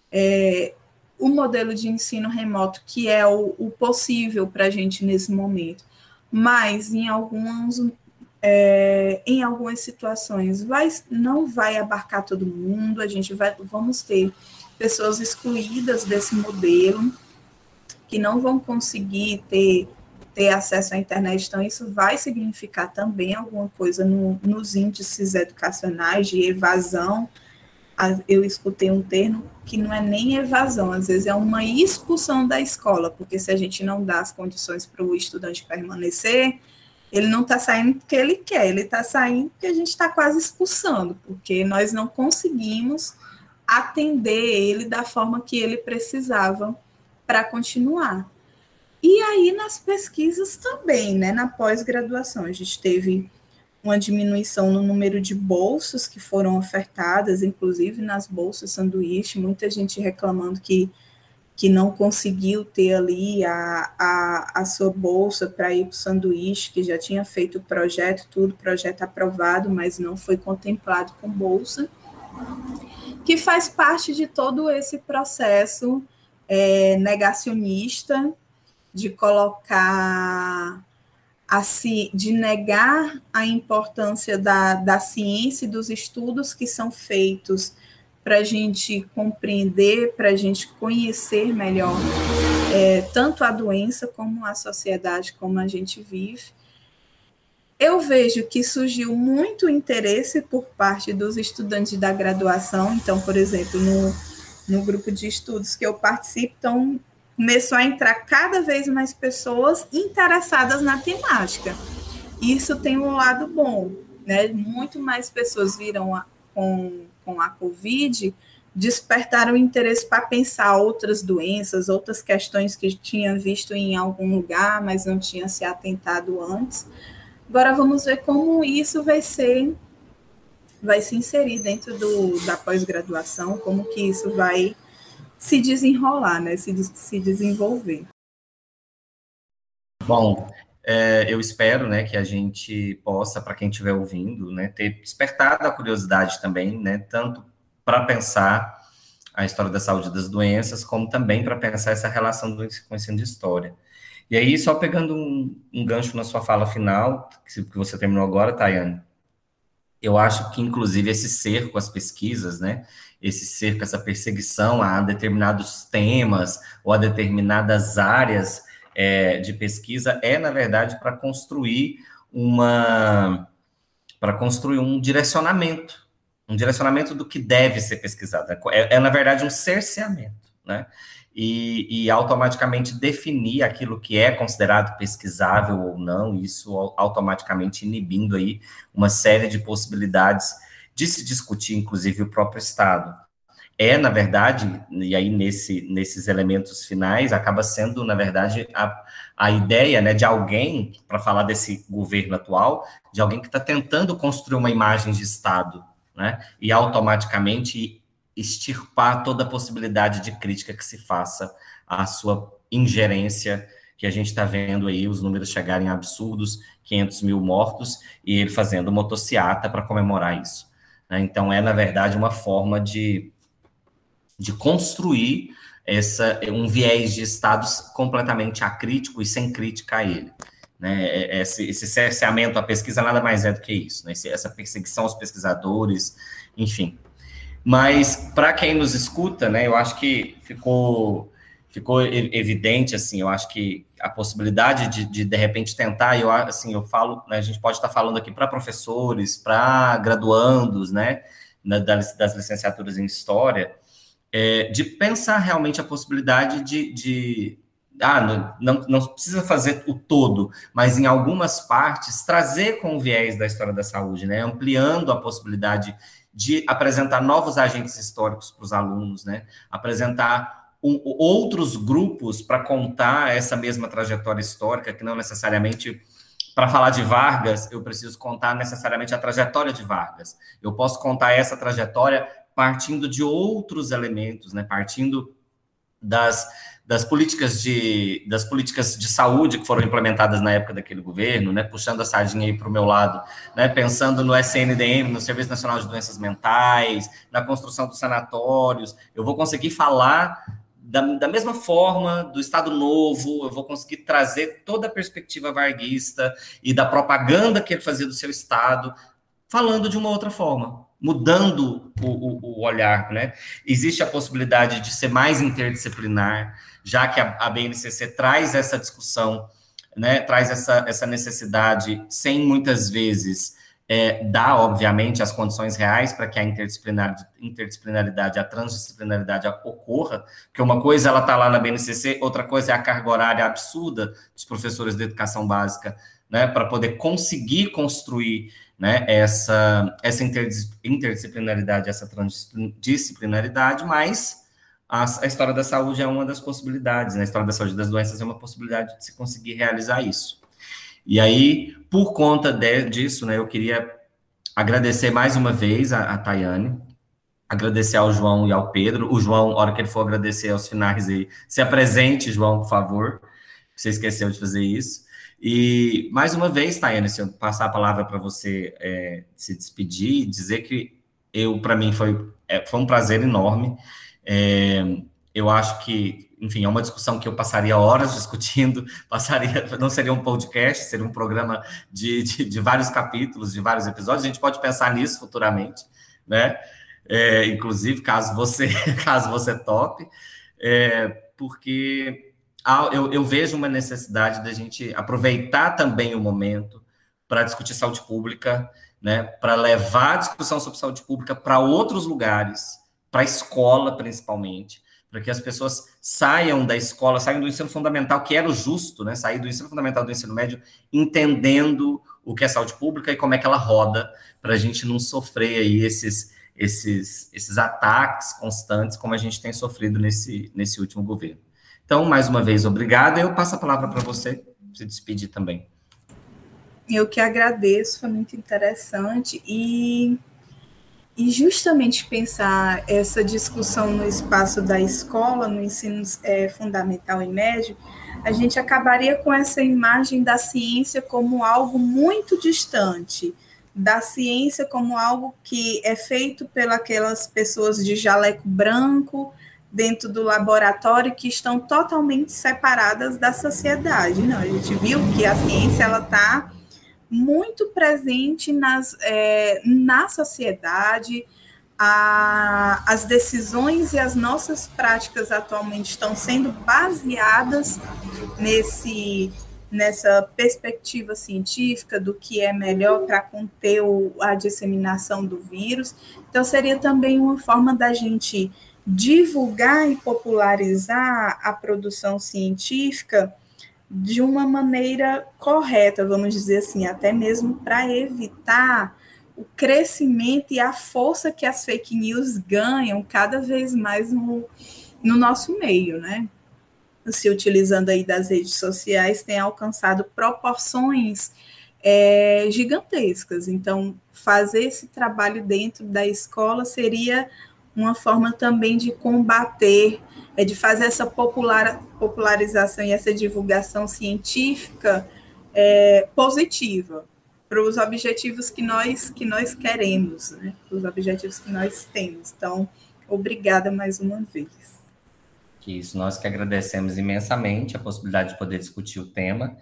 é, o modelo de ensino remoto, que é o, o possível para a gente nesse momento, mas em alguns é, em algumas situações vai, não vai abarcar todo mundo, a gente vai, vamos ter pessoas excluídas desse modelo, que não vão conseguir ter, ter acesso à internet, então isso vai significar também alguma coisa no, nos índices educacionais de evasão. Eu escutei um termo que não é nem evasão, às vezes é uma expulsão da escola, porque se a gente não dá as condições para o estudante permanecer, ele não está saindo porque ele quer, ele está saindo porque a gente está quase expulsando, porque nós não conseguimos atender ele da forma que ele precisava para continuar. E aí nas pesquisas também, né, na pós-graduação, a gente teve uma diminuição no número de bolsas que foram ofertadas, inclusive nas bolsas sanduíche, muita gente reclamando que que não conseguiu ter ali a, a, a sua bolsa para ir para o sanduíche, que já tinha feito o projeto, tudo, projeto aprovado, mas não foi contemplado com bolsa, que faz parte de todo esse processo é, negacionista de colocar assim, de negar a importância da, da ciência e dos estudos que são feitos para a gente compreender, para a gente conhecer melhor é, tanto a doença como a sociedade como a gente vive. Eu vejo que surgiu muito interesse por parte dos estudantes da graduação. Então, por exemplo, no, no grupo de estudos que eu participo, então, começou a entrar cada vez mais pessoas interessadas na temática. Isso tem um lado bom, né? Muito mais pessoas viram a, com com a Covid despertaram interesse para pensar outras doenças, outras questões que tinha visto em algum lugar, mas não tinha se atentado antes. Agora vamos ver como isso vai ser, vai se inserir dentro do, da pós-graduação, como que isso vai se desenrolar, né, se, se desenvolver. Bom, é, eu espero, né, que a gente possa, para quem estiver ouvindo, né, ter despertado a curiosidade também, né, tanto para pensar a história da saúde das doenças, como também para pensar essa relação do ensino de história. E aí, só pegando um, um gancho na sua fala final, que, que você terminou agora, Tayane, eu acho que, inclusive, esse cerco às pesquisas, né, esse cerco, essa perseguição a determinados temas ou a determinadas áreas é, de pesquisa é, na verdade, para construir uma para construir um direcionamento, um direcionamento do que deve ser pesquisado. É, é, na verdade, um cerceamento. né? E, e, automaticamente definir aquilo que é considerado pesquisável ou não, isso automaticamente inibindo aí uma série de possibilidades de se discutir, inclusive, o próprio Estado. É, na verdade, e aí nesse, nesses elementos finais, acaba sendo, na verdade, a, a ideia né, de alguém, para falar desse governo atual, de alguém que está tentando construir uma imagem de Estado, né, e automaticamente extirpar toda a possibilidade de crítica que se faça à sua ingerência, que a gente está vendo aí os números chegarem absurdos, 500 mil mortos, e ele fazendo motociata para comemorar isso. Né? Então, é, na verdade, uma forma de, de construir essa, um viés de estados completamente acrítico e sem crítica a ele. Né? É, esse, esse cerceamento à pesquisa nada mais é do que isso, né? essa perseguição aos pesquisadores, enfim. Mas para quem nos escuta, né, eu acho que ficou ficou evidente assim, eu acho que a possibilidade de de, de repente tentar, eu assim, eu falo, né, a gente pode estar falando aqui para professores, para graduandos, né, das, das licenciaturas em história, é, de pensar realmente a possibilidade de, de ah, não, não, precisa fazer o todo, mas em algumas partes trazer com o viés da história da saúde, né, ampliando a possibilidade de apresentar novos agentes históricos para os alunos, né? Apresentar um, outros grupos para contar essa mesma trajetória histórica, que não necessariamente para falar de Vargas, eu preciso contar necessariamente a trajetória de Vargas. Eu posso contar essa trajetória partindo de outros elementos, né? Partindo das das políticas de das políticas de saúde que foram implementadas na época daquele governo, né, puxando a sardinha aí para o meu lado, né, pensando no SNDM, no Serviço Nacional de Doenças Mentais, na construção dos sanatórios, eu vou conseguir falar da, da mesma forma do Estado Novo, eu vou conseguir trazer toda a perspectiva varguista e da propaganda que ele fazia do seu Estado, falando de uma outra forma, mudando o, o, o olhar, né? Existe a possibilidade de ser mais interdisciplinar, já que a, a BNCC traz essa discussão, né, traz essa, essa necessidade, sem muitas vezes é, dar, obviamente, as condições reais para que a interdisciplinar, interdisciplinaridade, a transdisciplinaridade ocorra, porque uma coisa ela está lá na BNCC, outra coisa é a carga horária absurda dos professores de educação básica, né, para poder conseguir construir né, essa, essa interdisciplinaridade, essa transdisciplinaridade, mas a, a, história da saúde é uma das possibilidades, né? A história da saúde das doenças é uma possibilidade de se conseguir realizar isso. E aí, por conta de, disso, né, eu queria agradecer mais uma vez a, a Tayane, agradecer ao João e ao Pedro. O João, na hora que ele for agradecer aos finais aí, se apresente, João, por favor. Você esqueceu de fazer isso. E mais uma vez, Tayane, se eu passar a palavra para você é, se despedir, dizer que eu, para mim, foi, é, foi um prazer enorme. É, eu acho que, enfim, é uma discussão que eu passaria horas discutindo, passaria, não seria um podcast, seria um programa de, de, de vários capítulos, de vários episódios. A gente pode pensar nisso futuramente, né? É, inclusive, caso você, caso você tope, é, porque eu, eu, vejo uma necessidade da gente aproveitar também o momento para discutir saúde pública, né? Para levar a discussão sobre saúde pública para outros lugares para a escola, principalmente, para que as pessoas saiam da escola, saiam do ensino fundamental, que era o justo, né? Sair do ensino fundamental do ensino médio, entendendo o que é saúde pública e como é que ela roda, para a gente não sofrer aí esses, esses, esses ataques constantes, como a gente tem sofrido nesse, nesse último governo. Então, mais uma vez, obrigado. Eu passo a palavra para você se despedir também. Eu que agradeço, foi muito interessante. E e justamente pensar essa discussão no espaço da escola, no ensino é, fundamental e médio, a gente acabaria com essa imagem da ciência como algo muito distante, da ciência como algo que é feito pelas pessoas de jaleco branco dentro do laboratório que estão totalmente separadas da sociedade. Não, a gente viu que a ciência ela está muito presente nas, é, na sociedade. A, as decisões e as nossas práticas atualmente estão sendo baseadas nesse nessa perspectiva científica do que é melhor para conter o, a disseminação do vírus. Então, seria também uma forma da gente divulgar e popularizar a produção científica de uma maneira correta, vamos dizer assim, até mesmo para evitar o crescimento e a força que as fake news ganham cada vez mais no, no nosso meio, né? Se utilizando aí das redes sociais, tem alcançado proporções é, gigantescas. Então, fazer esse trabalho dentro da escola seria uma forma também de combater, é de fazer essa popular, popularização e essa divulgação científica é, positiva para os objetivos que nós que nós queremos, né? Os objetivos que nós temos. Então, obrigada mais uma vez. Isso, nós que agradecemos imensamente a possibilidade de poder discutir o tema.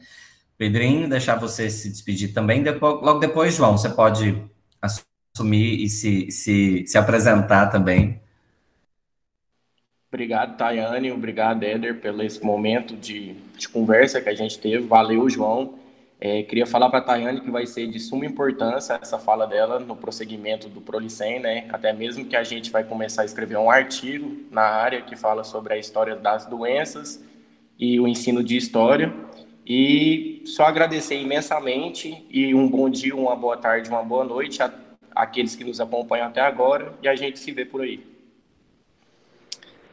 Pedrinho, deixar você se despedir também. Depois, logo depois, João, você pode assumir e se, se, se apresentar também. Obrigado, Tayane. Obrigado, Éder, pelo esse momento de, de conversa que a gente teve. Valeu, João. É, queria falar para a Tayane que vai ser de suma importância essa fala dela no prosseguimento do Prolicem, né? Até mesmo que a gente vai começar a escrever um artigo na área que fala sobre a história das doenças e o ensino de história. E só agradecer imensamente e um bom dia, uma boa tarde, uma boa noite a aqueles que nos acompanham até agora e a gente se vê por aí.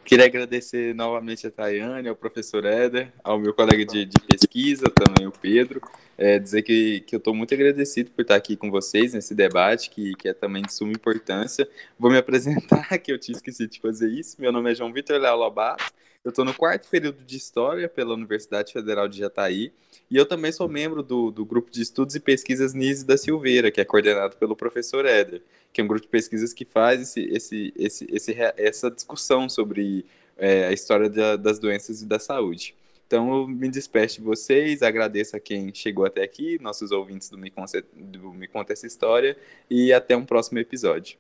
Queria agradecer novamente a Tayane, ao professor Éder, ao meu colega de, de pesquisa, também o Pedro. É, dizer que, que eu estou muito agradecido por estar aqui com vocês nesse debate, que, que é também de suma importância. Vou me apresentar, que eu tinha esquecido de fazer isso. Meu nome é João Vitor Léo Lobato, eu estou no quarto período de História pela Universidade Federal de Jataí e eu também sou membro do, do grupo de estudos e pesquisas Nise da Silveira, que é coordenado pelo professor Éder, que é um grupo de pesquisas que faz esse, esse, esse, esse essa discussão sobre é, a história da, das doenças e da saúde. Então, eu me despeço de vocês, agradeço a quem chegou até aqui, nossos ouvintes do Me do me Conta Essa História, e até um próximo episódio.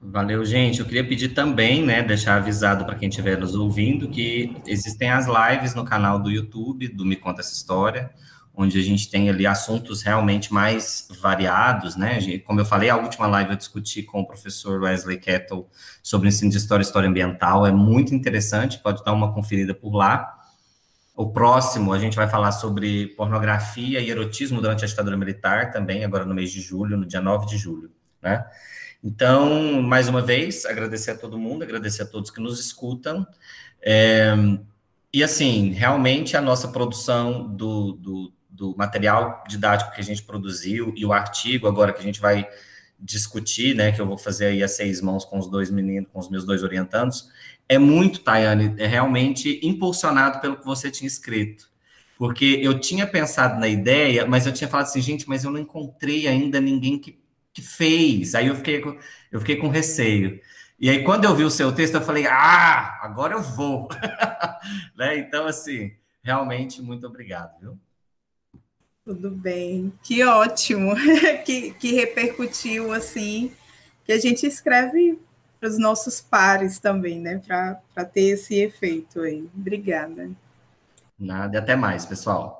Valeu, gente. Eu queria pedir também, né, deixar avisado para quem estiver nos ouvindo que existem as lives no canal do YouTube do Me Conta Essa História, onde a gente tem ali assuntos realmente mais variados, né? Como eu falei, a última live eu discuti com o professor Wesley Kettle sobre ensino de história e história ambiental, é muito interessante, pode dar uma conferida por lá. O próximo, a gente vai falar sobre pornografia e erotismo durante a ditadura militar, também agora no mês de julho, no dia 9 de julho, né? Então, mais uma vez, agradecer a todo mundo, agradecer a todos que nos escutam. É, e, assim, realmente a nossa produção do, do, do, material didático que a gente produziu e o artigo agora que a gente vai discutir, né, que eu vou fazer aí a seis mãos com os dois meninos, com os meus dois orientandos, é muito, Tayane, é realmente impulsionado pelo que você tinha escrito. Porque eu tinha pensado na ideia, mas eu tinha falado assim, gente, mas eu não encontrei ainda ninguém que que fez. Aí eu fiquei com, eu fiquei com receio. E aí, quando eu vi o seu texto, eu falei, ah, agora eu vou. né? Então, assim, realmente, muito obrigado, viu? Tudo bem. Que ótimo que, que repercutiu, assim, que a gente escreve para os nossos pares também, né? Para ter esse efeito aí. Obrigada. Nada, e até mais, pessoal.